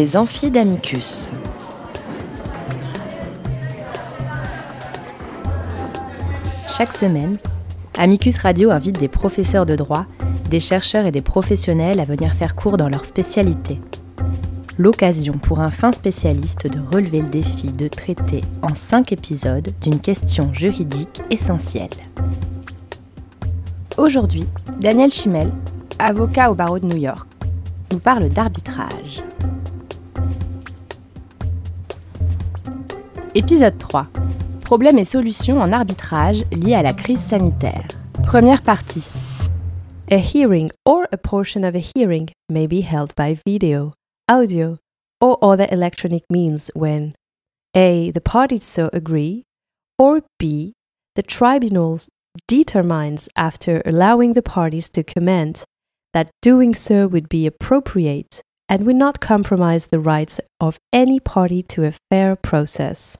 Les amphis d'Amicus. Chaque semaine, Amicus Radio invite des professeurs de droit, des chercheurs et des professionnels à venir faire cours dans leur spécialité. L'occasion pour un fin spécialiste de relever le défi de traiter en cinq épisodes d'une question juridique essentielle. Aujourd'hui, Daniel Chimel, avocat au barreau de New York, nous parle d'arbitrage. Épisode 3. Problèmes et solutions en arbitrage liés à la crise sanitaire. Première partie. A hearing or a portion of a hearing may be held by video, audio, or other electronic means when A. The parties so agree, or B. The tribunal determines after allowing the parties to comment that doing so would be appropriate and would not compromise the rights of any party to a fair process.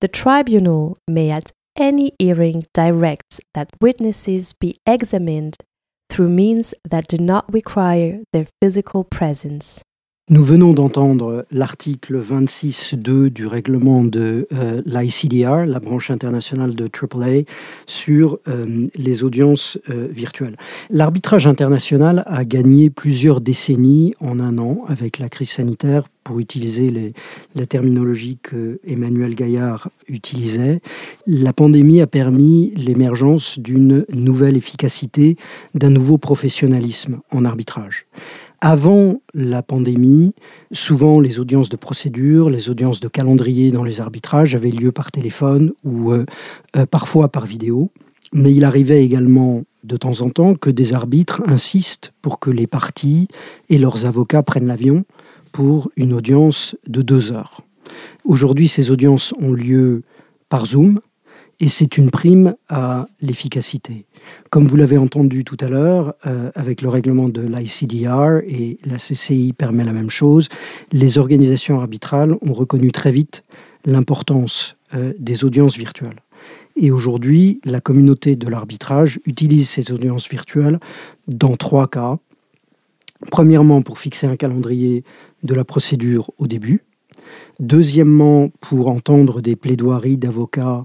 The tribunal may at any hearing direct that witnesses be examined through means that do not require their physical presence. Nous venons d'entendre l'article 26.2 du règlement de euh, l'ICDR, la branche internationale de AAA, sur euh, les audiences euh, virtuelles. L'arbitrage international a gagné plusieurs décennies en un an avec la crise sanitaire pour utiliser la terminologie que Emmanuel Gaillard utilisait, la pandémie a permis l'émergence d'une nouvelle efficacité, d'un nouveau professionnalisme en arbitrage. Avant la pandémie, souvent les audiences de procédure, les audiences de calendrier dans les arbitrages avaient lieu par téléphone ou euh, euh, parfois par vidéo. Mais il arrivait également de temps en temps que des arbitres insistent pour que les parties et leurs avocats prennent l'avion pour une audience de deux heures. Aujourd'hui, ces audiences ont lieu par Zoom et c'est une prime à l'efficacité. Comme vous l'avez entendu tout à l'heure, euh, avec le règlement de l'ICDR et la CCI permet la même chose, les organisations arbitrales ont reconnu très vite l'importance euh, des audiences virtuelles. Et aujourd'hui, la communauté de l'arbitrage utilise ces audiences virtuelles dans trois cas. Premièrement, pour fixer un calendrier de la procédure au début. Deuxièmement, pour entendre des plaidoiries d'avocats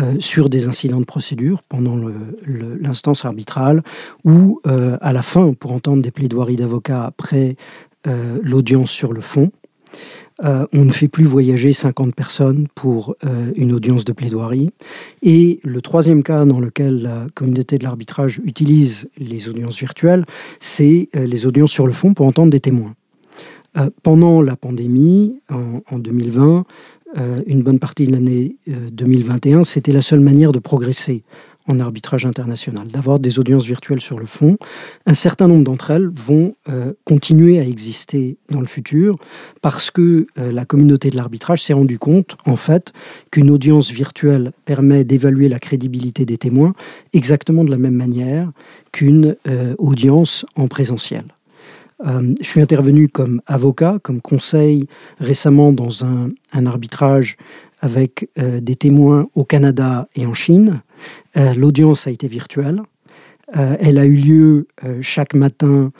euh, sur des incidents de procédure pendant l'instance arbitrale ou euh, à la fin pour entendre des plaidoiries d'avocats après euh, l'audience sur le fond. on ne fait plus voyager 50 personnes pour une audience de plaidoirie. Et le troisième cas dans lequel la communauté de l'arbitrage utilise les audiences virtuelles, c'est les audiences sur le fond pour entendre des témoins. pendant la pandémie, en, en 2020, euh, une bonne partie de l'année 2021, euh, c'était la seule manière de progresser en arbitrage international, d'avoir des audiences virtuelles sur le fond. Un certain nombre d'entre elles vont euh, continuer à exister dans le futur parce que la communauté de l'arbitrage s'est rendu compte, en fait, qu'une audience virtuelle permet d'évaluer la crédibilité des témoins exactement de la même manière qu'une audience en présentiel. Euh, je suis intervenu comme avocat, comme conseil récemment dans un, arbitrage avec euh, des témoins au Canada et en Chine. Euh, l'audience a été virtuelle. elle a eu lieu chaque matin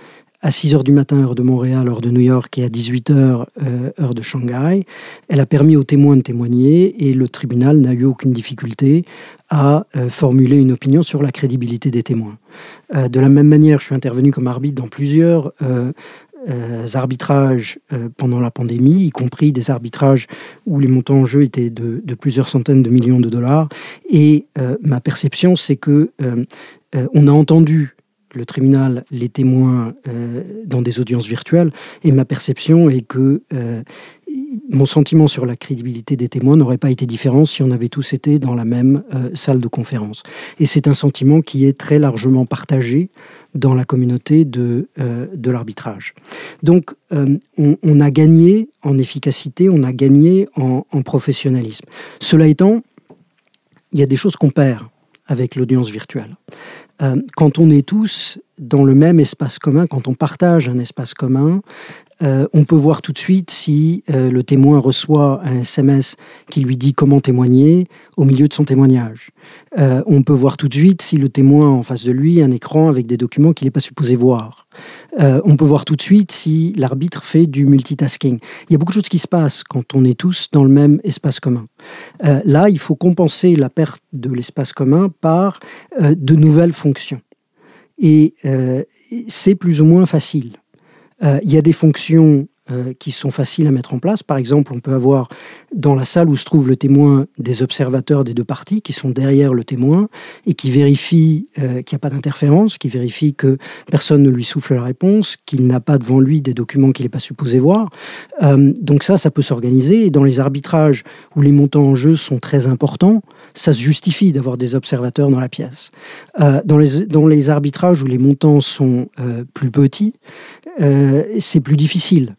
à 6 h du matin, heure de Montréal, heure de New York, et à 18 h, heure de Shanghai. Elle a permis aux témoins de témoigner et le tribunal n'a eu aucune difficulté à formuler une opinion sur la crédibilité des témoins. Euh, de la même manière, je suis intervenu comme arbitre dans plusieurs euh, euh, arbitrages pendant la pandémie, y compris des arbitrages où les montants en jeu étaient de, plusieurs centaines de millions de dollars. Et ma perception, c'est que on a entendu le tribunal les témoins dans des audiences virtuelles, et ma perception est que mon sentiment sur la crédibilité des témoins n'aurait pas été différent si on avait tous été dans la même euh, salle de conférence. Et c'est un sentiment qui est très largement partagé dans la communauté de, euh, de l'arbitrage. Donc, euh, on, a gagné en efficacité, on a gagné en professionnalisme. Cela étant, il y a des choses qu'on perd avec l'audience virtuelle. quand on est tous dans le même espace commun, quand on partage un espace commun, euh, on peut voir tout de suite si euh, le témoin reçoit un SMS qui lui dit comment témoigner au milieu de son témoignage. Euh, on peut voir tout de suite si le témoin a en face de lui un écran avec des documents qu'il n'est pas supposé voir. on peut voir tout de suite si l'arbitre fait du multitasking. Il y a beaucoup de choses qui se passent quand on est tous dans le même espace commun. là, il faut compenser la perte de l'espace commun par de nouvelles fonctions. Et c'est plus ou moins facile. Euh, il y a des fonctions euh, qui sont faciles à mettre en place. Par exemple, on peut avoir dans la salle où se trouve le témoin des observateurs des deux parties qui sont derrière le témoin et qui vérifient euh, qu'il n'y a pas d'interférence, qui vérifient que personne ne lui souffle la réponse, qu'il n'a pas devant lui des documents qu'il n'est pas supposé voir. donc ça, ça peut s'organiser. Et dans les arbitrages où les montants en jeu sont très importants, ça se justifie d'avoir des observateurs dans la pièce. dans, les, arbitrages où les montants sont plus petits, euh, c'est plus difficile.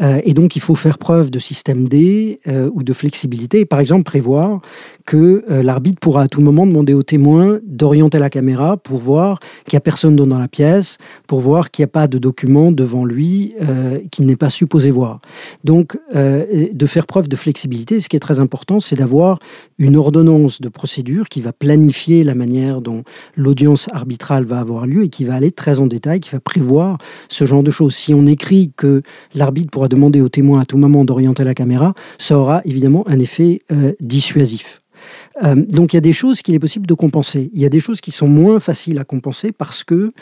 Euh, et donc, il faut faire preuve de système D euh, ou de flexibilité. Par exemple, prévoir que euh, l'arbitre pourra à tout moment demander au témoin d'orienter la caméra pour voir qu'il n'y a personne dans la pièce, pour voir qu'il n'y a pas de document devant lui qu'il n'est pas supposé voir. Donc, de faire preuve de flexibilité, ce qui est très important, c'est d'avoir une ordonnance de procédure qui va planifier la manière dont l'audience arbitrale va avoir lieu et qui va aller très en détail, qui va prévoir ce genre de choses. Si on écrit que l'arbitre pourra demander au témoin à tout moment d'orienter la caméra, ça aura évidemment un effet euh, dissuasif. Euh, donc il y a des choses qu'il est possible de compenser. Il y a des choses qui sont moins faciles à compenser parce que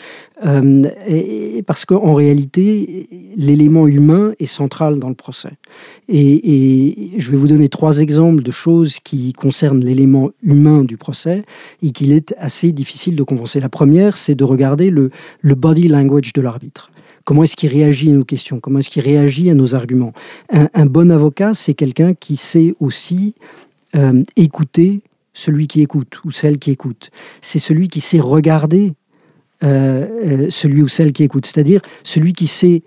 euh, parce qu'en réalité l'élément humain est central dans le procès. Et, je vais vous donner trois exemples de choses qui concernent l'élément humain du procès et qu'il est assez difficile de compenser. La première, c'est de regarder le body language de l'arbitre. Comment est-ce qu'il réagit à nos questions? Comment est-ce qu'il réagit à nos arguments? Un, bon avocat, c'est quelqu'un qui sait aussi euh, écouter celui qui écoute ou celle qui écoute. C'est celui qui sait regarder euh, euh, celui ou celle qui écoute, c'est-à-dire celui qui sait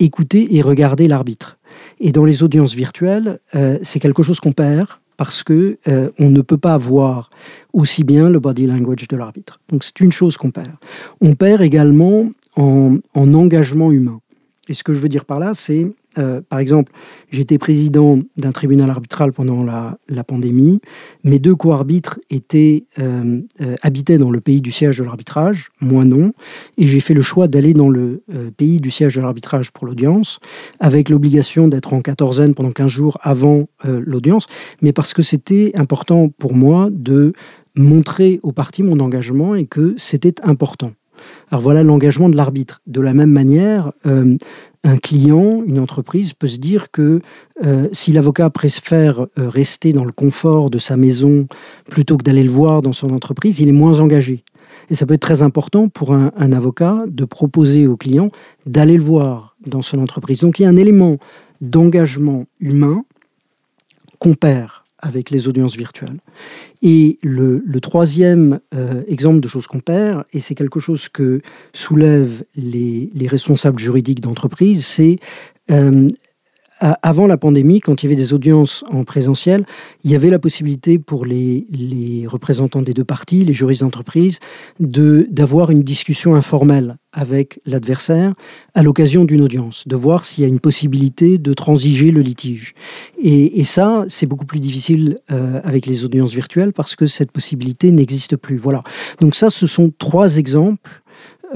écouter et regarder l'arbitre. Et dans les audiences virtuelles, c'est quelque chose qu'on perd parce que on ne peut pas voir aussi bien le body language de l'arbitre. Donc c'est une chose qu'on perd. On perd également en, engagement humain. Et ce que je veux dire par là, c'est, euh, par exemple, j'étais président d'un tribunal arbitral pendant la, pandémie. Mes deux co-arbitres étaient, euh, euh, habitaient dans le pays du siège de l'arbitrage, moi non. Et j'ai fait le choix d'aller dans le pays du siège de l'arbitrage pour l'audience, avec l'obligation d'être en quatorzaine pendant 15 jours avant l'audience, mais parce que c'était important pour moi de montrer aux parties mon engagement et que c'était important. Alors voilà l'engagement de l'arbitre. De la même manière, euh, un client, une entreprise peut se dire que euh, si l'avocat préfère euh, rester dans le confort de sa maison plutôt que d'aller le voir dans son entreprise, il est moins engagé. Et ça peut être très important pour un, un avocat de proposer au client d'aller le voir dans son entreprise. Donc il y a un élément d'engagement humain qu'on perd avec les audiences virtuelles. Et le, troisième euh, exemple de choses qu'on perd, et c'est quelque chose que soulèvent les, responsables juridiques d'entreprise, c'est euh, avant la pandémie, quand il y avait des audiences en présentiel, il y avait la possibilité pour les, représentants des deux parties, les juristes d'entreprise, d'avoir une discussion informelle avec l'adversaire à l'occasion d'une audience, de voir s'il y a une possibilité de transiger le litige. Et, ça, c'est beaucoup plus difficile euh, avec les audiences virtuelles parce que cette possibilité n'existe plus. Voilà. Donc ça, ce sont trois exemples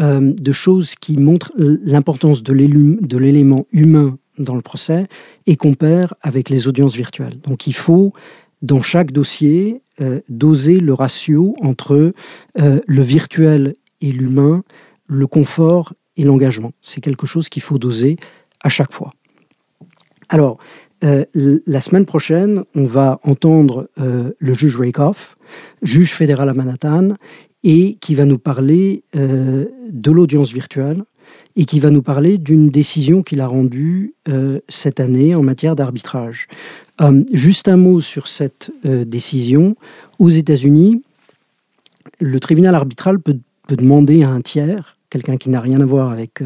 euh, de choses qui montrent l'importance de l'élément humain dans le procès et compare avec les audiences virtuelles. Donc il faut, dans chaque dossier, euh, doser le ratio entre euh, le virtuel et l'humain, le confort et l'engagement. C'est quelque chose qu'il faut doser à chaque fois. Alors, euh, la semaine prochaine, on va entendre le juge Rakoff, juge fédéral à Manhattan, et qui va nous parler de l'audience virtuelle, et qui va nous parler d'une décision qu'il a rendue euh, cette année en matière d'arbitrage. Euh, juste un mot sur cette euh, décision. Aux États-Unis, le tribunal arbitral peut, demander à un tiers, quelqu'un qui n'a rien à voir avec,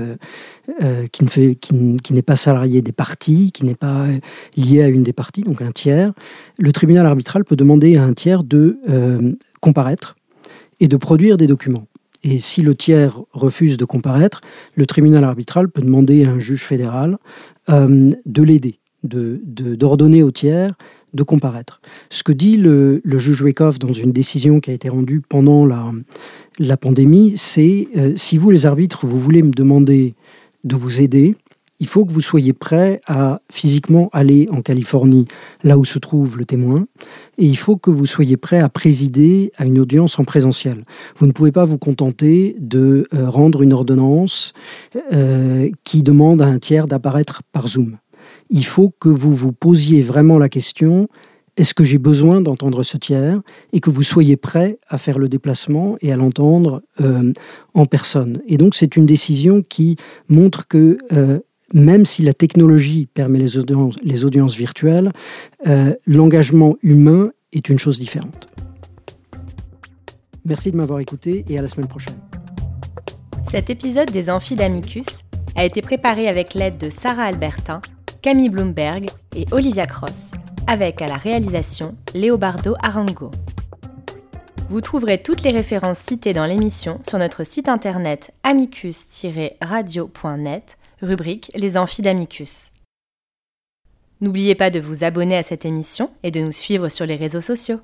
qui, ne fait, qui, n'est pas salarié des parties, qui n'est pas lié à une des parties, donc un tiers, le tribunal arbitral peut demander à un tiers de comparaître et de produire des documents. Et si le tiers refuse de comparaître, le tribunal arbitral peut demander à un juge fédéral de l'aider, d'ordonner de, au tiers de comparaître. Ce que dit le, juge Rakoff dans une décision qui a été rendue pendant la, la pandémie, c'est si vous, les arbitres, vous voulez me demander de vous aider, il faut que vous soyez prêt à physiquement aller en Californie, là où se trouve le témoin, et il faut que vous soyez prêt à présider à une audience en présentiel. Vous ne pouvez pas vous contenter de euh, rendre une ordonnance euh, qui demande à un tiers d'apparaître par Zoom. Il faut que vous vous posiez vraiment la question est-ce que j'ai besoin d'entendre ce tiers et que vous soyez prêt à faire le déplacement et à l'entendre euh, en personne. Et donc c'est une décision qui montre que même si la technologie permet les audiences, les audiences virtuelles, euh, l'engagement humain est une chose différente. Merci de m'avoir écouté et à la semaine prochaine. Cet épisode des Amphidamicus a été préparé avec l'aide de Sarah Albertin, Camille Bloomberg et Olivia Cross, avec à la réalisation Léobardo Arango. Vous trouverez toutes les références citées dans l'émission sur notre site internet amicus-radio.net rubrique Les Amphidamicus. N'oubliez pas de vous abonner à cette émission et de nous suivre sur les réseaux sociaux.